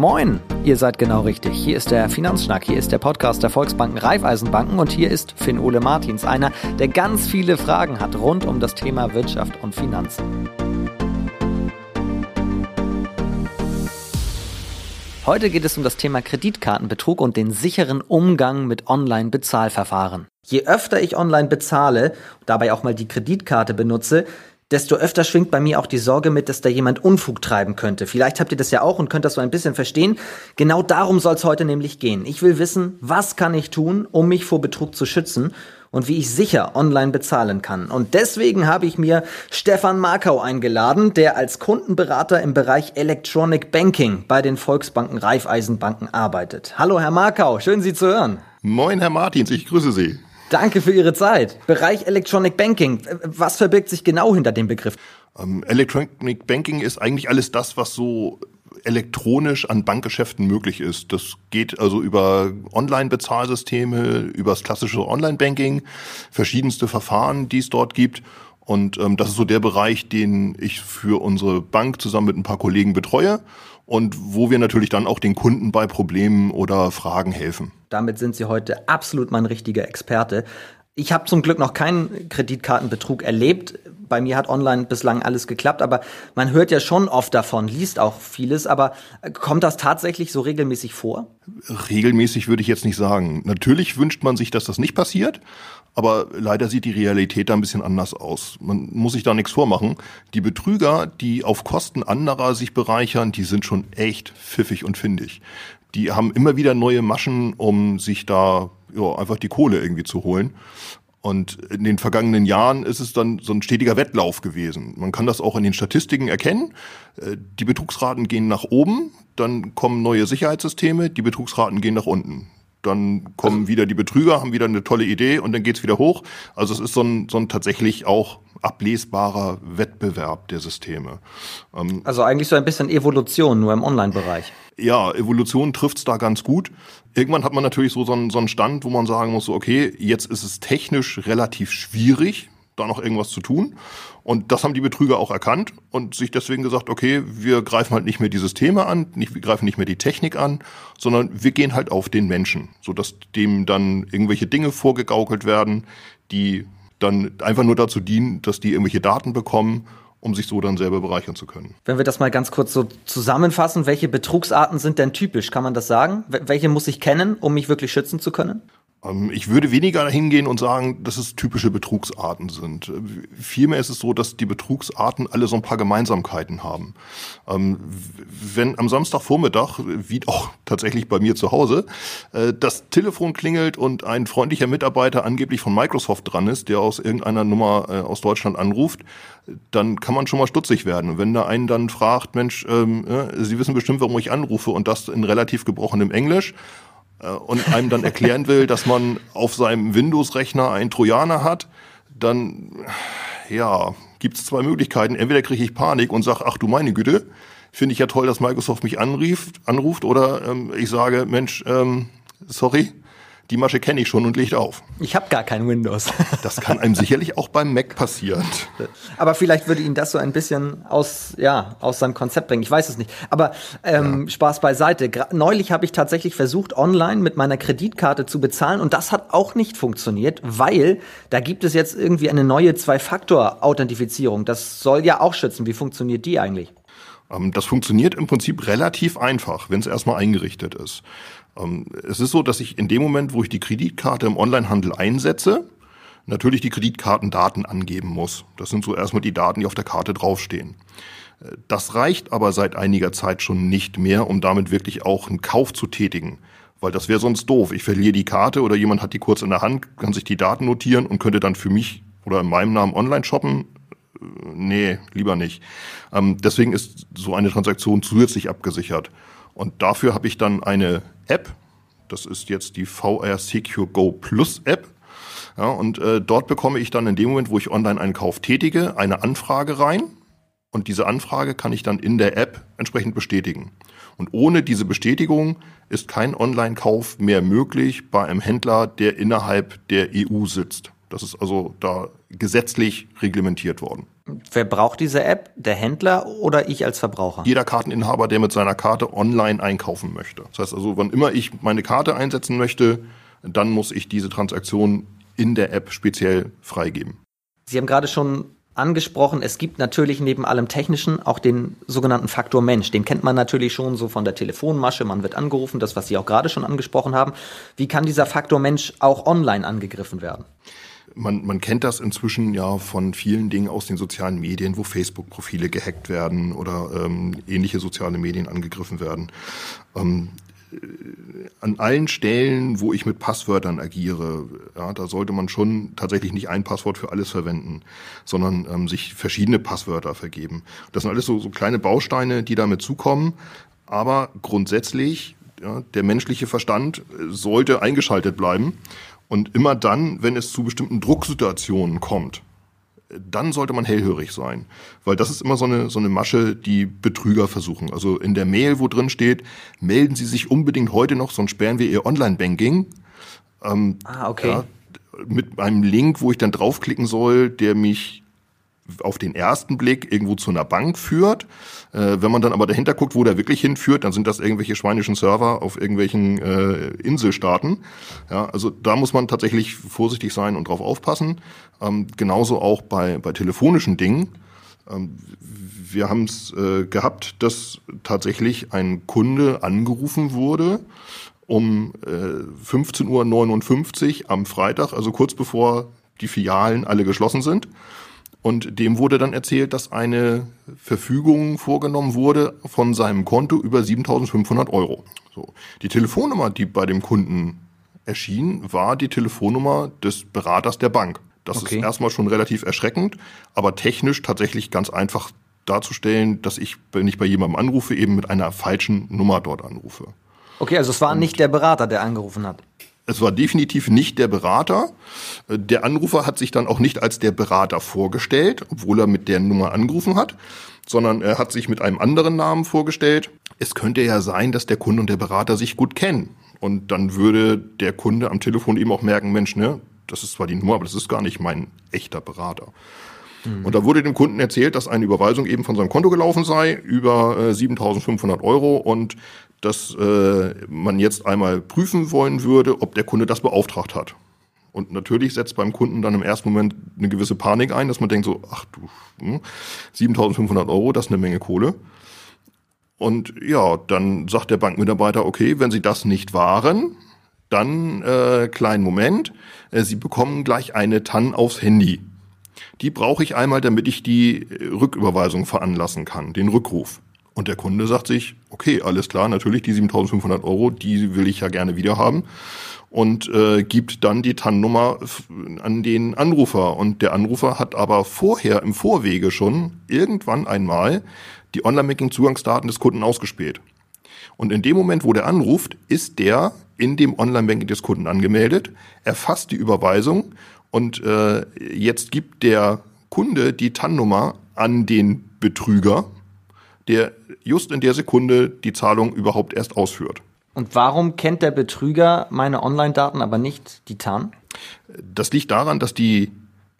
Moin, ihr seid genau richtig. Hier ist der Finanzschnack, hier ist der Podcast der Volksbanken Raiffeisenbanken und hier ist Finn Ole Martins, einer, der ganz viele Fragen hat rund um das Thema Wirtschaft und Finanzen. Heute geht es um das Thema Kreditkartenbetrug und den sicheren Umgang mit Online-Bezahlverfahren. Je öfter ich online bezahle, dabei auch mal die Kreditkarte benutze, desto öfter schwingt bei mir auch die Sorge mit, dass da jemand Unfug treiben könnte. Vielleicht habt ihr das ja auch und könnt das so ein bisschen verstehen. Genau darum soll es heute nämlich gehen. Ich will wissen, was kann ich tun, um mich vor Betrug zu schützen und wie ich sicher online bezahlen kann. Und deswegen habe ich mir Stefan Markau eingeladen, der als Kundenberater im Bereich Electronic Banking bei den Volksbanken Raiffeisenbanken arbeitet. Hallo Herr Markau, schön Sie zu hören. Moin Herr Martins, ich grüße Sie. Danke für Ihre Zeit. Bereich Electronic Banking. Was verbirgt sich genau hinter dem Begriff? Ähm, Electronic Banking ist eigentlich alles das, was so elektronisch an Bankgeschäften möglich ist. Das geht also über Online-Bezahlsysteme, über das klassische Online-Banking, verschiedenste Verfahren, die es dort gibt. Und ähm, das ist so der Bereich, den ich für unsere Bank zusammen mit ein paar Kollegen betreue und wo wir natürlich dann auch den Kunden bei Problemen oder Fragen helfen. Damit sind Sie heute absolut mein richtiger Experte. Ich habe zum Glück noch keinen Kreditkartenbetrug erlebt. Bei mir hat online bislang alles geklappt, aber man hört ja schon oft davon, liest auch vieles, aber kommt das tatsächlich so regelmäßig vor? Regelmäßig würde ich jetzt nicht sagen. Natürlich wünscht man sich, dass das nicht passiert, aber leider sieht die Realität da ein bisschen anders aus. Man muss sich da nichts vormachen. Die Betrüger, die auf Kosten anderer sich bereichern, die sind schon echt pfiffig und findig die haben immer wieder neue Maschen, um sich da ja, einfach die Kohle irgendwie zu holen. Und in den vergangenen Jahren ist es dann so ein stetiger Wettlauf gewesen. Man kann das auch in den Statistiken erkennen. Äh, die Betrugsraten gehen nach oben, dann kommen neue Sicherheitssysteme, die Betrugsraten gehen nach unten. Dann kommen also, wieder die Betrüger, haben wieder eine tolle Idee und dann geht's wieder hoch. Also es ist so ein, so ein tatsächlich auch ablesbarer Wettbewerb der Systeme. Ähm, also eigentlich so ein bisschen Evolution, nur im Online-Bereich. Ja, Evolution trifft's da ganz gut. Irgendwann hat man natürlich so, so, einen, so einen Stand, wo man sagen muss, okay, jetzt ist es technisch relativ schwierig, da noch irgendwas zu tun. Und das haben die Betrüger auch erkannt und sich deswegen gesagt, okay, wir greifen halt nicht mehr die Systeme an, nicht, wir greifen nicht mehr die Technik an, sondern wir gehen halt auf den Menschen, sodass dem dann irgendwelche Dinge vorgegaukelt werden, die dann einfach nur dazu dienen, dass die irgendwelche Daten bekommen um sich so dann selber bereichern zu können. Wenn wir das mal ganz kurz so zusammenfassen, welche Betrugsarten sind denn typisch? Kann man das sagen? Welche muss ich kennen, um mich wirklich schützen zu können? Ähm, ich würde weniger hingehen und sagen, dass es typische Betrugsarten sind. Vielmehr ist es so, dass die Betrugsarten alle so ein paar Gemeinsamkeiten haben. Ähm, wenn am Samstagvormittag, wie auch tatsächlich bei mir zu Hause, äh, das Telefon klingelt und ein freundlicher Mitarbeiter angeblich von Microsoft dran ist, der aus irgendeiner Nummer äh, aus Deutschland anruft, dann kann man schon mal stutzig werden. Wenn da einen dann fragt, Mensch, ähm, Sie wissen bestimmt, warum ich anrufe und das in relativ gebrochenem Englisch, äh, und einem dann erklären will, dass man auf seinem Windows-Rechner einen Trojaner hat, dann ja, gibt es zwei Möglichkeiten. Entweder kriege ich Panik und sage, ach du meine Güte, finde ich ja toll, dass Microsoft mich anrief, anruft, oder ähm, ich sage, Mensch, ähm, sorry, die Masche kenne ich schon und legt auf. Ich habe gar kein Windows. Das kann einem sicherlich auch beim Mac passieren. Aber vielleicht würde ihn das so ein bisschen aus, ja, aus seinem Konzept bringen. Ich weiß es nicht. Aber ähm, ja. Spaß beiseite. Gra neulich habe ich tatsächlich versucht, online mit meiner Kreditkarte zu bezahlen und das hat auch nicht funktioniert, weil da gibt es jetzt irgendwie eine neue Zwei-Faktor-Authentifizierung. Das soll ja auch schützen. Wie funktioniert die eigentlich? Ähm, das funktioniert im Prinzip relativ einfach, wenn es erstmal eingerichtet ist. Ähm, es ist so, dass ich in dem Moment, wo ich die Kreditkarte im Onlinehandel einsetze, natürlich die Kreditkartendaten angeben muss. Das sind so erstmal die Daten, die auf der Karte draufstehen. Äh, das reicht aber seit einiger Zeit schon nicht mehr, um damit wirklich auch einen Kauf zu tätigen. Weil das wäre sonst doof. Ich verliere die Karte oder jemand hat die kurz in der Hand, kann sich die Daten notieren und könnte dann für mich oder in meinem Namen online shoppen. Äh, nee, lieber nicht. Ähm, deswegen ist so eine Transaktion zusätzlich abgesichert. Und dafür habe ich dann eine App. Das ist jetzt die VR Secure Go Plus App. Ja, und äh, dort bekomme ich dann in dem Moment, wo ich online einen Kauf tätige, eine Anfrage rein. Und diese Anfrage kann ich dann in der App entsprechend bestätigen. Und ohne diese Bestätigung ist kein Online-Kauf mehr möglich bei einem Händler, der innerhalb der EU sitzt. Das ist also da gesetzlich reglementiert worden. Wer braucht diese App? Der Händler oder ich als Verbraucher? Jeder Karteninhaber, der mit seiner Karte online einkaufen möchte. Das heißt also, wann immer ich meine Karte einsetzen möchte, dann muss ich diese Transaktion in der App speziell freigeben. Sie haben gerade schon angesprochen, es gibt natürlich neben allem Technischen auch den sogenannten Faktor Mensch. Den kennt man natürlich schon so von der Telefonmasche, man wird angerufen, das, was Sie auch gerade schon angesprochen haben. Wie kann dieser Faktor Mensch auch online angegriffen werden? Man, man kennt das inzwischen ja von vielen Dingen aus den sozialen Medien, wo Facebook-Profile gehackt werden oder ähm, ähnliche soziale Medien angegriffen werden. Ähm, an allen Stellen, wo ich mit Passwörtern agiere, ja, da sollte man schon tatsächlich nicht ein Passwort für alles verwenden, sondern ähm, sich verschiedene Passwörter vergeben. Das sind alles so, so kleine Bausteine, die damit zukommen. Aber grundsätzlich, ja, der menschliche Verstand sollte eingeschaltet bleiben. Und immer dann, wenn es zu bestimmten Drucksituationen kommt, dann sollte man hellhörig sein. Weil das ist immer so eine, so eine Masche, die Betrüger versuchen. Also in der Mail, wo drin steht, melden Sie sich unbedingt heute noch, sonst sperren wir Ihr Online-Banking. Ähm, ah, okay. Ja, mit einem Link, wo ich dann draufklicken soll, der mich auf den ersten Blick irgendwo zu einer Bank führt. Äh, wenn man dann aber dahinter guckt, wo der wirklich hinführt, dann sind das irgendwelche schweinischen Server auf irgendwelchen äh, Inselstaaten. Ja, also da muss man tatsächlich vorsichtig sein und drauf aufpassen. Ähm, genauso auch bei, bei telefonischen Dingen. Ähm, wir haben es äh, gehabt, dass tatsächlich ein Kunde angerufen wurde um äh, 15.59 Uhr am Freitag, also kurz bevor die Filialen alle geschlossen sind. Und dem wurde dann erzählt, dass eine Verfügung vorgenommen wurde von seinem Konto über 7.500 Euro. So. Die Telefonnummer, die bei dem Kunden erschien, war die Telefonnummer des Beraters der Bank. Das okay. ist erstmal schon relativ erschreckend, aber technisch tatsächlich ganz einfach darzustellen, dass ich, wenn ich bei jemandem anrufe, eben mit einer falschen Nummer dort anrufe. Okay, also es war Und nicht der Berater, der angerufen hat. Es war definitiv nicht der Berater. Der Anrufer hat sich dann auch nicht als der Berater vorgestellt, obwohl er mit der Nummer angerufen hat, sondern er hat sich mit einem anderen Namen vorgestellt. Es könnte ja sein, dass der Kunde und der Berater sich gut kennen. Und dann würde der Kunde am Telefon eben auch merken, Mensch, ne, das ist zwar die Nummer, aber das ist gar nicht mein echter Berater. Mhm. Und da wurde dem Kunden erzählt, dass eine Überweisung eben von seinem Konto gelaufen sei über äh, 7.500 Euro und dass äh, man jetzt einmal prüfen wollen würde, ob der Kunde das beauftragt hat. Und natürlich setzt beim Kunden dann im ersten Moment eine gewisse Panik ein, dass man denkt so, ach du, hm, 7.500 Euro, das ist eine Menge Kohle. Und ja, dann sagt der Bankmitarbeiter, okay, wenn Sie das nicht waren, dann äh, kleinen Moment, äh, Sie bekommen gleich eine TAN aufs Handy. Die brauche ich einmal, damit ich die Rücküberweisung veranlassen kann, den Rückruf. Und der Kunde sagt sich, okay, alles klar, natürlich die 7.500 Euro, die will ich ja gerne wieder haben und äh, gibt dann die TAN-Nummer an den Anrufer. Und der Anrufer hat aber vorher im Vorwege schon irgendwann einmal die Online-Banking-Zugangsdaten des Kunden ausgespäht. Und in dem Moment, wo der anruft, ist der in dem Online-Banking des Kunden angemeldet, erfasst die Überweisung und äh, jetzt gibt der Kunde die TAN-Nummer an den Betrüger der just in der Sekunde die Zahlung überhaupt erst ausführt. Und warum kennt der Betrüger meine Online-Daten, aber nicht die TAN? Das liegt daran, dass die,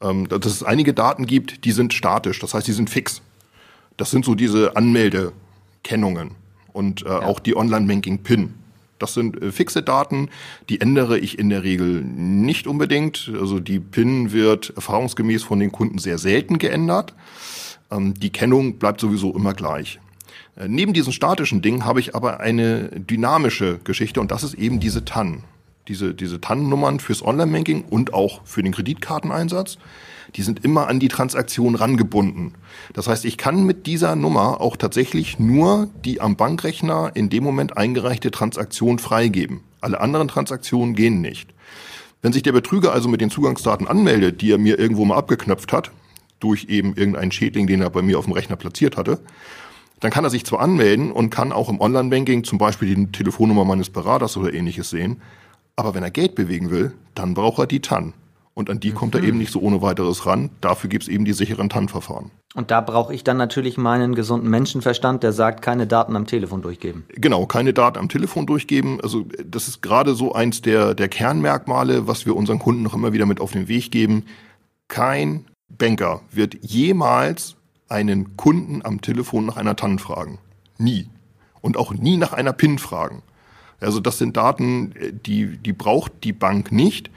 ähm, dass es einige Daten gibt, die sind statisch, das heißt, die sind fix. Das sind so diese Anmeldekennungen und äh, ja. auch die Online-Banking-PIN. Das sind äh, fixe Daten, die ändere ich in der Regel nicht unbedingt. Also die PIN wird erfahrungsgemäß von den Kunden sehr selten geändert. Ähm, die Kennung bleibt sowieso immer gleich. Äh, neben diesen statischen Dingen habe ich aber eine dynamische Geschichte und das ist eben diese TAN. Diese, diese TAN-Nummern fürs Online-Banking und auch für den Kreditkarteneinsatz, die sind immer an die Transaktion rangebunden. Das heißt, ich kann mit dieser Nummer auch tatsächlich nur die am Bankrechner in dem Moment eingereichte Transaktion freigeben. Alle anderen Transaktionen gehen nicht. Wenn sich der Betrüger also mit den Zugangsdaten anmeldet, die er mir irgendwo mal abgeknöpft hat, durch eben irgendeinen Schädling, den er bei mir auf dem Rechner platziert hatte, dann kann er sich zwar anmelden und kann auch im Online-Banking zum Beispiel die Telefonnummer meines Beraters oder ähnliches sehen, aber wenn er Geld bewegen will, dann braucht er die TAN. Und an die mhm. kommt er mhm. eben nicht so ohne weiteres ran. Dafür gibt's eben die sicheren TAN-Verfahren. Und da brauche ich dann natürlich meinen gesunden Menschenverstand, der sagt, keine Daten am Telefon durchgeben. Genau, keine Daten am Telefon durchgeben. Also das ist gerade so eins der, der Kernmerkmale, was wir unseren Kunden noch immer wieder mit auf den Weg geben. Kein Banker wird jemals einen Kunden am Telefon nach einer TAN fragen. Nie. Und auch nie nach einer PIN fragen. Also das sind Daten, die, die braucht die Bank nicht.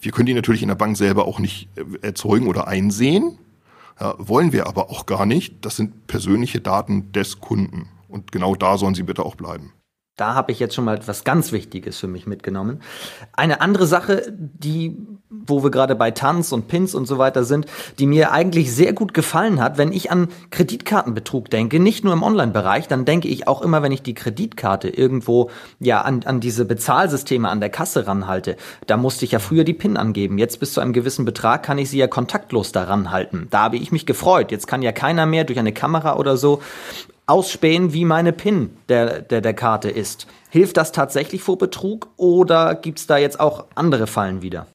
Wir können die natürlich in der Bank selber auch nicht äh, erzeugen oder einsehen. Ja, wollen wir aber auch gar nicht. Das sind persönliche Daten des Kunden. Und genau da sollen sie bitte auch bleiben. Da habe ich jetzt schon mal etwas ganz Wichtiges für mich mitgenommen. Eine andere Sache, die, wo wir gerade bei Tanz und Pins und so weiter sind, die mir eigentlich sehr gut gefallen hat, wenn ich an Kreditkartenbetrug denke, nicht nur im Online-Bereich, dann denke ich auch immer, wenn ich die Kreditkarte irgendwo ja an, an diese Bezahlsysteme an der Kasse ranhalte. Da musste ich ja früher die PIN angeben. Jetzt bis zu einem gewissen Betrag kann ich sie ja kontaktlos daran halten. Da habe ich mich gefreut. Jetzt kann ja keiner mehr durch eine Kamera oder so ausspähen, wie meine PIN der, der, der Karte ist. Hilft das tatsächlich vor Betrug oder gibt es da jetzt auch andere Fallen wieder?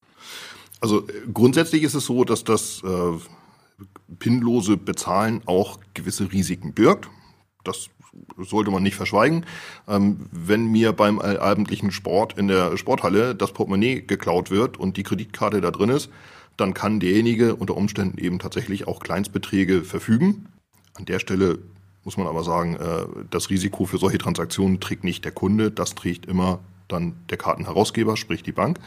Also äh, grundsätzlich ist es so, dass das äh, pinlose Bezahlen auch gewisse Risiken birgt. Das sollte man nicht verschweigen. Ähm, wenn mir beim abendlichen Sport in der Sporthalle das Portemonnaie geklaut wird und die Kreditkarte da drin ist, dann kann derjenige unter Umständen eben tatsächlich auch Kleinstbeträge verfügen. An der Stelle muss man aber sagen, äh, das Risiko für solche Transaktionen trägt nicht der Kunde, das trägt immer dann der Kartenherausgeber, sprich die Bank.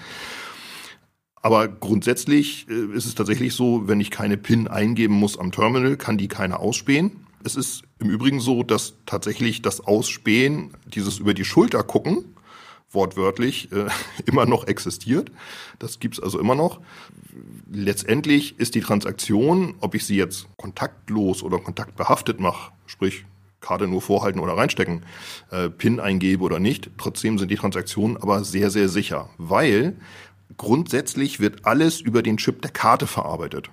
Aber grundsätzlich äh, ist es tatsächlich so, wenn ich keine PIN eingeben muss am Terminal, kann die keiner ausspähen. Es ist im Übrigen so, dass tatsächlich das Ausspähen, dieses über die Schulter gucken, wortwörtlich äh, immer noch existiert. Das gibt's also immer noch. Letztendlich ist die Transaktion, ob ich sie jetzt kontaktlos oder kontaktbehaftet mache, sprich Karte nur vorhalten oder reinstecken, äh, PIN eingebe oder nicht, trotzdem sind die Transaktionen aber sehr, sehr sicher, weil grundsätzlich wird alles über den Chip der Karte verarbeitet.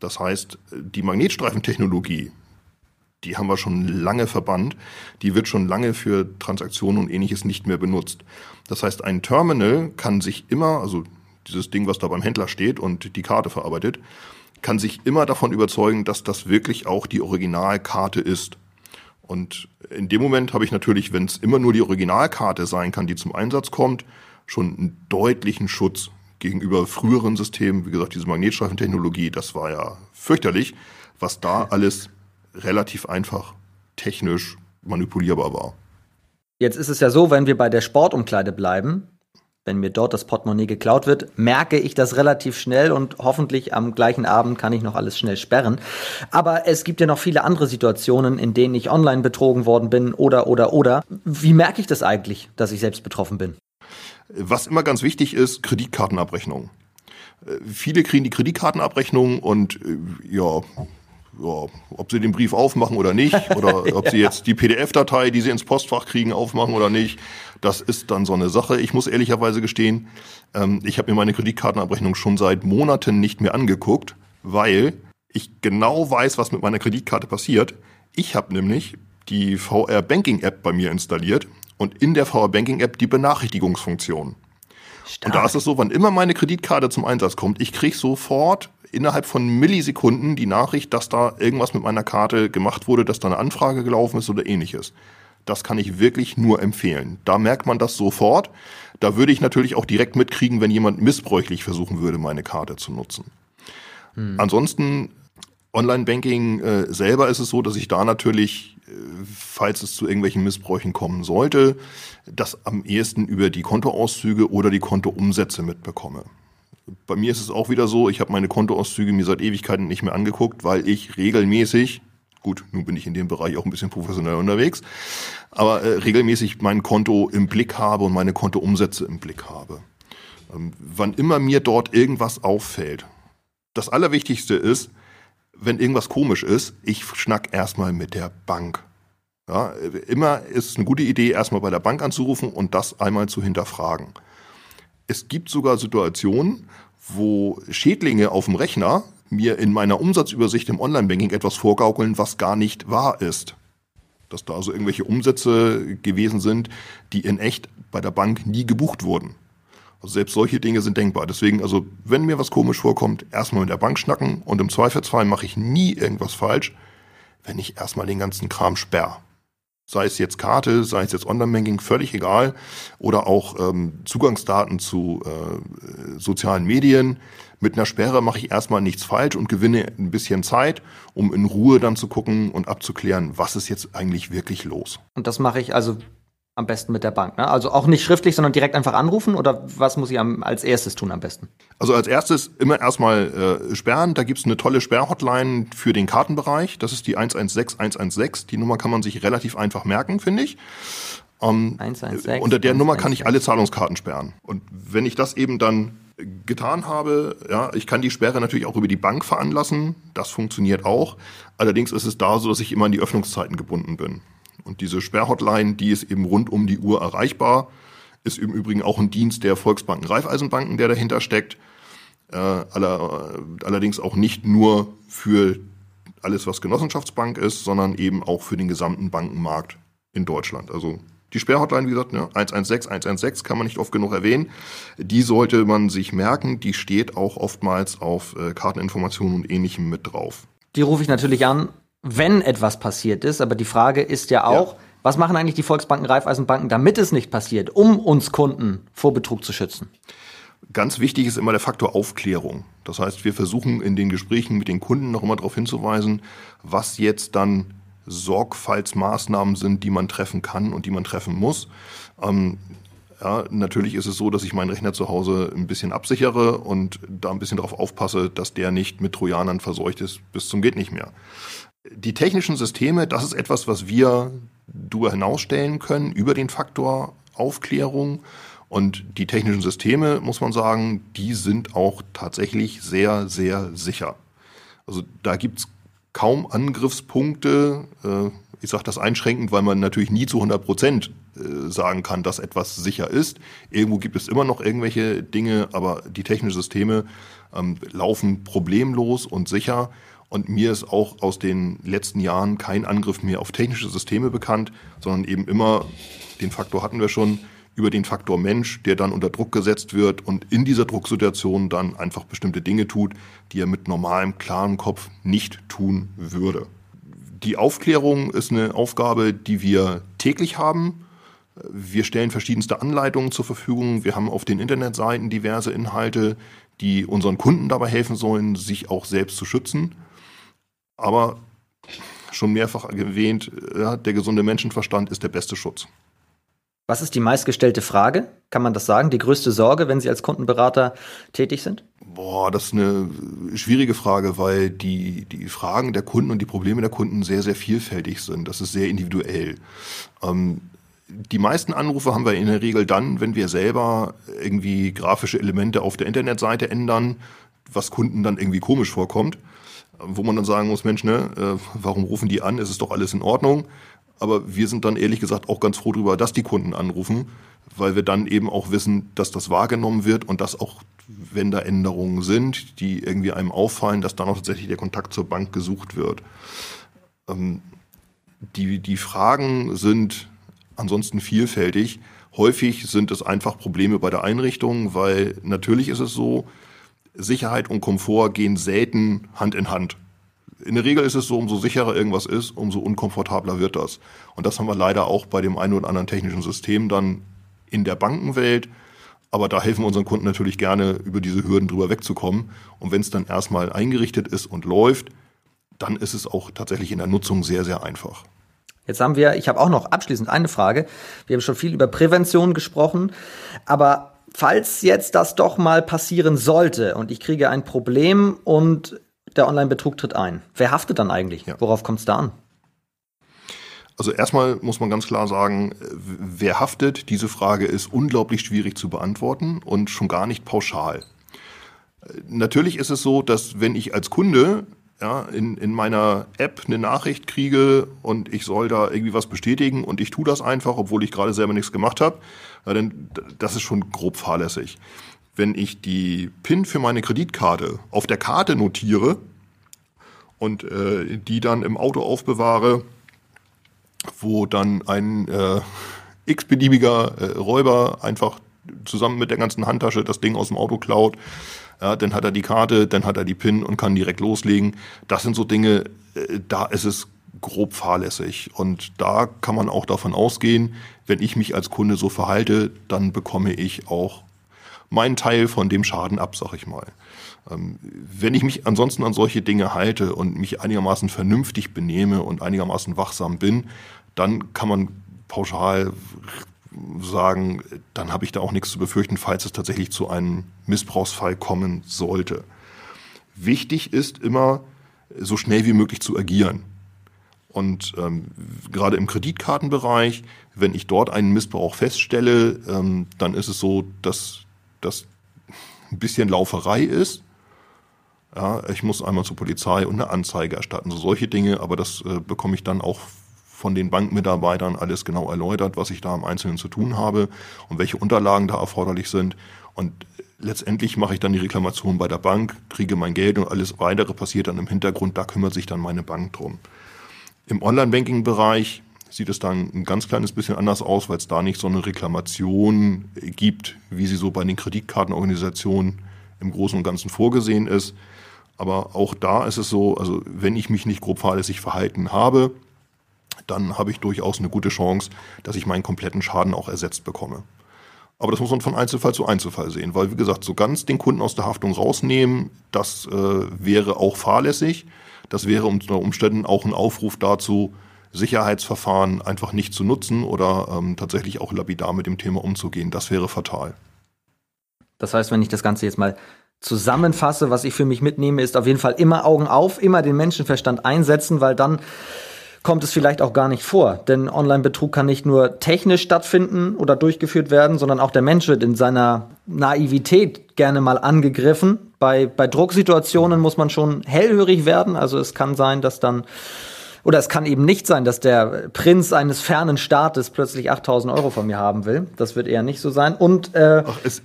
Das heißt, die Magnetstreifentechnologie, die haben wir schon lange verbannt. Die wird schon lange für Transaktionen und ähnliches nicht mehr benutzt. Das heißt, ein Terminal kann sich immer, also dieses Ding, was da beim Händler steht und die Karte verarbeitet, kann sich immer davon überzeugen, dass das wirklich auch die Originalkarte ist. Und in dem Moment habe ich natürlich, wenn es immer nur die Originalkarte sein kann, die zum Einsatz kommt, schon einen deutlichen Schutz gegenüber früheren Systemen. Wie gesagt, diese Magnetstreifentechnologie, das war ja fürchterlich, was da alles relativ einfach technisch manipulierbar war. Jetzt ist es ja so, wenn wir bei der Sportumkleide bleiben, wenn mir dort das Portemonnaie geklaut wird, merke ich das relativ schnell und hoffentlich am gleichen Abend kann ich noch alles schnell sperren. Aber es gibt ja noch viele andere Situationen, in denen ich online betrogen worden bin oder oder oder. Wie merke ich das eigentlich, dass ich selbst betroffen bin? Was immer ganz wichtig ist, Kreditkartenabrechnung. Äh, viele kriegen die Kreditkartenabrechnung und äh, ja, ja, ob sie den Brief aufmachen oder nicht, oder ob sie jetzt die PDF-Datei, die sie ins Postfach kriegen, aufmachen oder nicht, das ist dann so eine Sache. Ich muss ehrlicherweise gestehen, ähm, ich habe mir meine Kreditkartenabrechnung schon seit Monaten nicht mehr angeguckt, weil ich genau weiß, was mit meiner Kreditkarte passiert. Ich habe nämlich die VR Banking App bei mir installiert und in der VR Banking App die Benachrichtigungsfunktion. Stark. Und da ist es so, wann immer meine Kreditkarte zum Einsatz kommt, ich kriege sofort innerhalb von Millisekunden die Nachricht, dass da irgendwas mit meiner Karte gemacht wurde, dass da eine Anfrage gelaufen ist oder ähnliches. Das kann ich wirklich nur empfehlen. Da merkt man das sofort. Da würde ich natürlich auch direkt mitkriegen, wenn jemand missbräuchlich versuchen würde, meine Karte zu nutzen. Hm. Ansonsten Online-Banking äh, selber ist es so, dass ich da natürlich, äh, falls es zu irgendwelchen Missbräuchen kommen sollte, das am ehesten über die Kontoauszüge oder die Kontoumsätze mitbekomme. Bei mir ist es auch wieder so, ich habe meine Kontoauszüge mir seit Ewigkeiten nicht mehr angeguckt, weil ich regelmäßig, gut, nun bin ich in dem Bereich auch ein bisschen professionell unterwegs, aber äh, regelmäßig mein Konto im Blick habe und meine Kontoumsätze im Blick habe. Ähm, wann immer mir dort irgendwas auffällt, das Allerwichtigste ist, wenn irgendwas komisch ist, ich schnack erstmal mit der Bank. Ja, immer ist es eine gute Idee, erstmal bei der Bank anzurufen und das einmal zu hinterfragen. Es gibt sogar Situationen, wo Schädlinge auf dem Rechner mir in meiner Umsatzübersicht im Online-Banking etwas vorgaukeln, was gar nicht wahr ist. Dass da also irgendwelche Umsätze gewesen sind, die in echt bei der Bank nie gebucht wurden. Also selbst solche Dinge sind denkbar. Deswegen, also wenn mir was komisch vorkommt, erstmal mit der Bank schnacken und im Zweifelsfall mache ich nie irgendwas falsch, wenn ich erstmal den ganzen Kram sperr. Sei es jetzt Karte, sei es jetzt Online-Banking, völlig egal. Oder auch ähm, Zugangsdaten zu äh, sozialen Medien. Mit einer Sperre mache ich erstmal nichts falsch und gewinne ein bisschen Zeit, um in Ruhe dann zu gucken und abzuklären, was ist jetzt eigentlich wirklich los. Und das mache ich also am besten mit der Bank. Ne? Also auch nicht schriftlich, sondern direkt einfach anrufen oder was muss ich am, als erstes tun am besten? Also als erstes immer erstmal äh, sperren. Da gibt's eine tolle Sperrhotline für den Kartenbereich. Das ist die 116 116. Die Nummer kann man sich relativ einfach merken, finde ich. Ähm, 116, unter der 116. Nummer kann ich alle Zahlungskarten sperren. Und wenn ich das eben dann getan habe, ja, ich kann die Sperre natürlich auch über die Bank veranlassen. Das funktioniert auch. Allerdings ist es da so, dass ich immer an die Öffnungszeiten gebunden bin. Und diese Sperrhotline, die ist eben rund um die Uhr erreichbar, ist im Übrigen auch ein Dienst der Volksbanken Raiffeisenbanken, der dahinter steckt. Äh, aller, allerdings auch nicht nur für alles, was Genossenschaftsbank ist, sondern eben auch für den gesamten Bankenmarkt in Deutschland. Also die Sperrhotline, wie gesagt, ne, 116, 116 kann man nicht oft genug erwähnen. Die sollte man sich merken. Die steht auch oftmals auf äh, Karteninformationen und ähnlichem mit drauf. Die rufe ich natürlich an, wenn etwas passiert ist. Aber die Frage ist ja auch, ja. was machen eigentlich die Volksbanken, Raiffeisenbanken, damit es nicht passiert, um uns Kunden vor Betrug zu schützen? Ganz wichtig ist immer der Faktor Aufklärung. Das heißt, wir versuchen in den Gesprächen mit den Kunden noch immer darauf hinzuweisen, was jetzt dann Sorgfaltsmaßnahmen sind, die man treffen kann und die man treffen muss. Ähm, ja, natürlich ist es so, dass ich meinen Rechner zu Hause ein bisschen absichere und da ein bisschen darauf aufpasse, dass der nicht mit Trojanern verseucht ist bis zum geht nicht mehr. Die technischen Systeme, das ist etwas, was wir darüber hinausstellen können, über den Faktor Aufklärung. Und die technischen Systeme, muss man sagen, die sind auch tatsächlich sehr, sehr sicher. Also da gibt's kaum Angriffspunkte. Äh, ich sage das einschränkend, weil man natürlich nie zu 100 Prozent äh, sagen kann, dass etwas sicher ist. Irgendwo gibt es immer noch irgendwelche Dinge, aber die technischen Systeme ähm, laufen problemlos und sicher. Und mir ist auch aus den letzten Jahren kein Angriff mehr auf technische Systeme bekannt, sondern eben immer, den Faktor hatten wir schon, über den Faktor Mensch, der dann unter Druck gesetzt wird und in dieser Drucksituation dann einfach bestimmte Dinge tut, die er mit normalem, klarem Kopf nicht tun würde. Die Aufklärung ist eine Aufgabe, die wir täglich haben. Wir stellen verschiedenste Anleitungen zur Verfügung. Wir haben auf den Internetseiten diverse Inhalte, die unseren Kunden dabei helfen sollen, sich auch selbst zu schützen. Aber schon mehrfach erwähnt, ja, der gesunde Menschenverstand ist der beste Schutz. Was ist die meistgestellte Frage? Kann man das sagen? Die größte Sorge, wenn Sie als Kundenberater tätig sind? Boah, das ist eine schwierige Frage, weil die, die Fragen der Kunden und die Probleme der Kunden sehr, sehr vielfältig sind. Das ist sehr individuell. Ähm, die meisten Anrufe haben wir in der Regel dann, wenn wir selber irgendwie grafische Elemente auf der Internetseite ändern, was Kunden dann irgendwie komisch vorkommt wo man dann sagen muss, Mensch, ne, äh, warum rufen die an? Es ist doch alles in Ordnung. Aber wir sind dann ehrlich gesagt auch ganz froh darüber, dass die Kunden anrufen, weil wir dann eben auch wissen, dass das wahrgenommen wird und dass auch, wenn da Änderungen sind, die irgendwie einem auffallen, dass dann auch tatsächlich der Kontakt zur Bank gesucht wird. Ähm, die, die Fragen sind ansonsten vielfältig. Häufig sind es einfach Probleme bei der Einrichtung, weil natürlich ist es so, Sicherheit und Komfort gehen selten Hand in Hand. In der Regel ist es so, umso sicherer irgendwas ist, umso unkomfortabler wird das. Und das haben wir leider auch bei dem einen oder anderen technischen System dann in der Bankenwelt. Aber da helfen wir unseren Kunden natürlich gerne, über diese Hürden drüber wegzukommen. Und wenn es dann erstmal eingerichtet ist und läuft, dann ist es auch tatsächlich in der Nutzung sehr, sehr einfach. Jetzt haben wir, ich habe auch noch abschließend eine Frage. Wir haben schon viel über Prävention gesprochen, aber falls jetzt das doch mal passieren sollte und ich kriege ein Problem und der Online-Betrug tritt ein, wer haftet dann eigentlich? Ja. Worauf kommt es da an? Also erstmal muss man ganz klar sagen, wer haftet, diese Frage ist unglaublich schwierig zu beantworten und schon gar nicht pauschal. Natürlich ist es so, dass wenn ich als Kunde ja, in, in meiner App eine Nachricht kriege und ich soll da irgendwie was bestätigen und ich tue das einfach, obwohl ich gerade selber nichts gemacht habe, ja, dann das ist schon grob fahrlässig. Wenn ich die PIN für meine Kreditkarte auf der Karte notiere und äh, die dann im Auto aufbewahre, wo dann ein äh, x-beliebiger äh, Räuber einfach zusammen mit der ganzen Handtasche das Ding aus dem Auto klaut, ja, dann hat er die Karte, dann hat er die PIN und kann direkt loslegen. Das sind so Dinge, äh, da ist es grob fahrlässig. Und da kann man auch davon ausgehen, wenn ich mich als Kunde so verhalte, dann bekomme ich auch meinen Teil von dem Schaden ab, sag ich mal. Ähm, wenn ich mich ansonsten an solche Dinge halte und mich einigermaßen vernünftig benehme und einigermaßen wachsam bin, dann kann man pauschal sagen, dann habe ich da auch nichts zu befürchten, falls es tatsächlich zu einem Missbrauchsfall kommen sollte. Wichtig ist immer, so schnell wie möglich zu agieren. Und ähm, gerade im Kreditkartenbereich, wenn ich dort einen Missbrauch feststelle, ähm, dann ist es so, dass das ein bisschen Lauferei ist. Ja, ich muss einmal zur Polizei und eine Anzeige erstatten, so solche Dinge, aber das äh, bekomme ich dann auch von den Bankmitarbeitern alles genau erläutert, was ich da im Einzelnen zu tun habe und welche Unterlagen da erforderlich sind. Und letztendlich mache ich dann die Reklamation bei der Bank, kriege mein Geld und alles weitere passiert dann im Hintergrund, da kümmert sich dann meine Bank drum. Im Online-Banking-Bereich sieht es dann ein ganz kleines bisschen anders aus, weil es da nicht so eine Reklamation gibt, wie sie so bei den Kreditkartenorganisationen im Großen und Ganzen vorgesehen ist. Aber auch da ist es so, also wenn ich mich nicht grob fahrlässig verhalten habe, dann habe ich durchaus eine gute Chance, dass ich meinen kompletten Schaden auch ersetzt bekomme. Aber das muss man von Einzelfall zu Einzelfall sehen, weil wie gesagt, so ganz den Kunden aus der Haftung rausnehmen, das äh, wäre auch fahrlässig. Das wäre unter Umständen auch ein Aufruf dazu, Sicherheitsverfahren einfach nicht zu nutzen oder ähm, tatsächlich auch lapidar mit dem Thema umzugehen. Das wäre fatal. Das heißt, wenn ich das Ganze jetzt mal zusammenfasse, was ich für mich mitnehme, ist auf jeden Fall immer Augen auf, immer den Menschenverstand einsetzen, weil dann kommt es vielleicht auch gar nicht vor. Denn Online-Betrug kann nicht nur technisch stattfinden oder durchgeführt werden, sondern auch der Mensch wird in seiner Naivität gerne mal angegriffen. Bei, bei Drucksituationen muss man schon hellhörig werden. Also es kann sein, dass dann oder es kann eben nicht sein, dass der Prinz eines fernen Staates plötzlich 8000 Euro von mir haben will. Das wird eher nicht so sein. Und äh, Ach, es,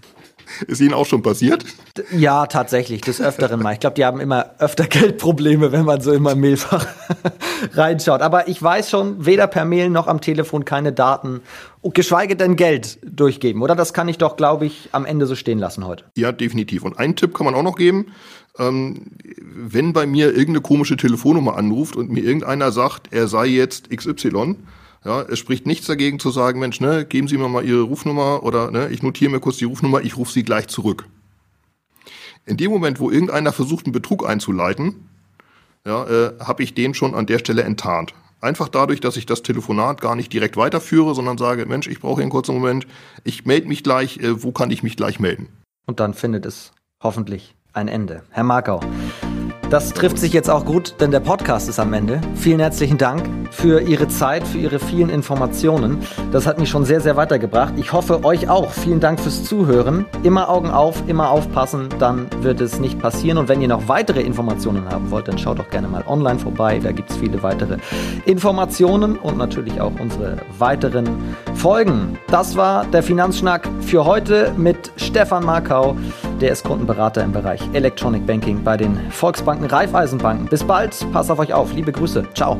ist Ihnen auch schon passiert? Ja, tatsächlich, des Öfteren mal. Ich glaube, die haben immer öfter Geldprobleme, wenn man so in mein Mailfach reinschaut. Aber ich weiß schon, weder per Mail noch am Telefon keine Daten, geschweige denn Geld durchgeben. Oder das kann ich doch, glaube ich, am Ende so stehen lassen heute. Ja, definitiv. Und einen Tipp kann man auch noch geben. Ähm, wenn bei mir irgendeine komische Telefonnummer anruft und mir irgendeiner sagt, er sei jetzt XY, ja, es spricht nichts dagegen zu sagen, Mensch, ne, geben Sie mir mal Ihre Rufnummer oder ne, ich notiere mir kurz die Rufnummer, ich rufe Sie gleich zurück. In dem Moment, wo irgendeiner versucht, einen Betrug einzuleiten, ja, äh, habe ich den schon an der Stelle enttarnt. Einfach dadurch, dass ich das Telefonat gar nicht direkt weiterführe, sondern sage, Mensch, ich brauche hier einen kurzen Moment, ich melde mich gleich, äh, wo kann ich mich gleich melden? Und dann findet es hoffentlich ein Ende. Herr Markau, das trifft sich jetzt auch gut, denn der Podcast ist am Ende. Vielen herzlichen Dank für Ihre Zeit, für Ihre vielen Informationen. Das hat mich schon sehr, sehr weitergebracht. Ich hoffe, euch auch. Vielen Dank fürs Zuhören. Immer Augen auf, immer aufpassen, dann wird es nicht passieren. Und wenn ihr noch weitere Informationen haben wollt, dann schaut doch gerne mal online vorbei. Da gibt es viele weitere Informationen und natürlich auch unsere weiteren Folgen. Das war der Finanzschnack für heute mit Stefan Markau. Der ist Kundenberater im Bereich Electronic Banking bei den Volksbanken Raiffeisenbanken. Bis bald, passt auf euch auf. Liebe Grüße. Ciao.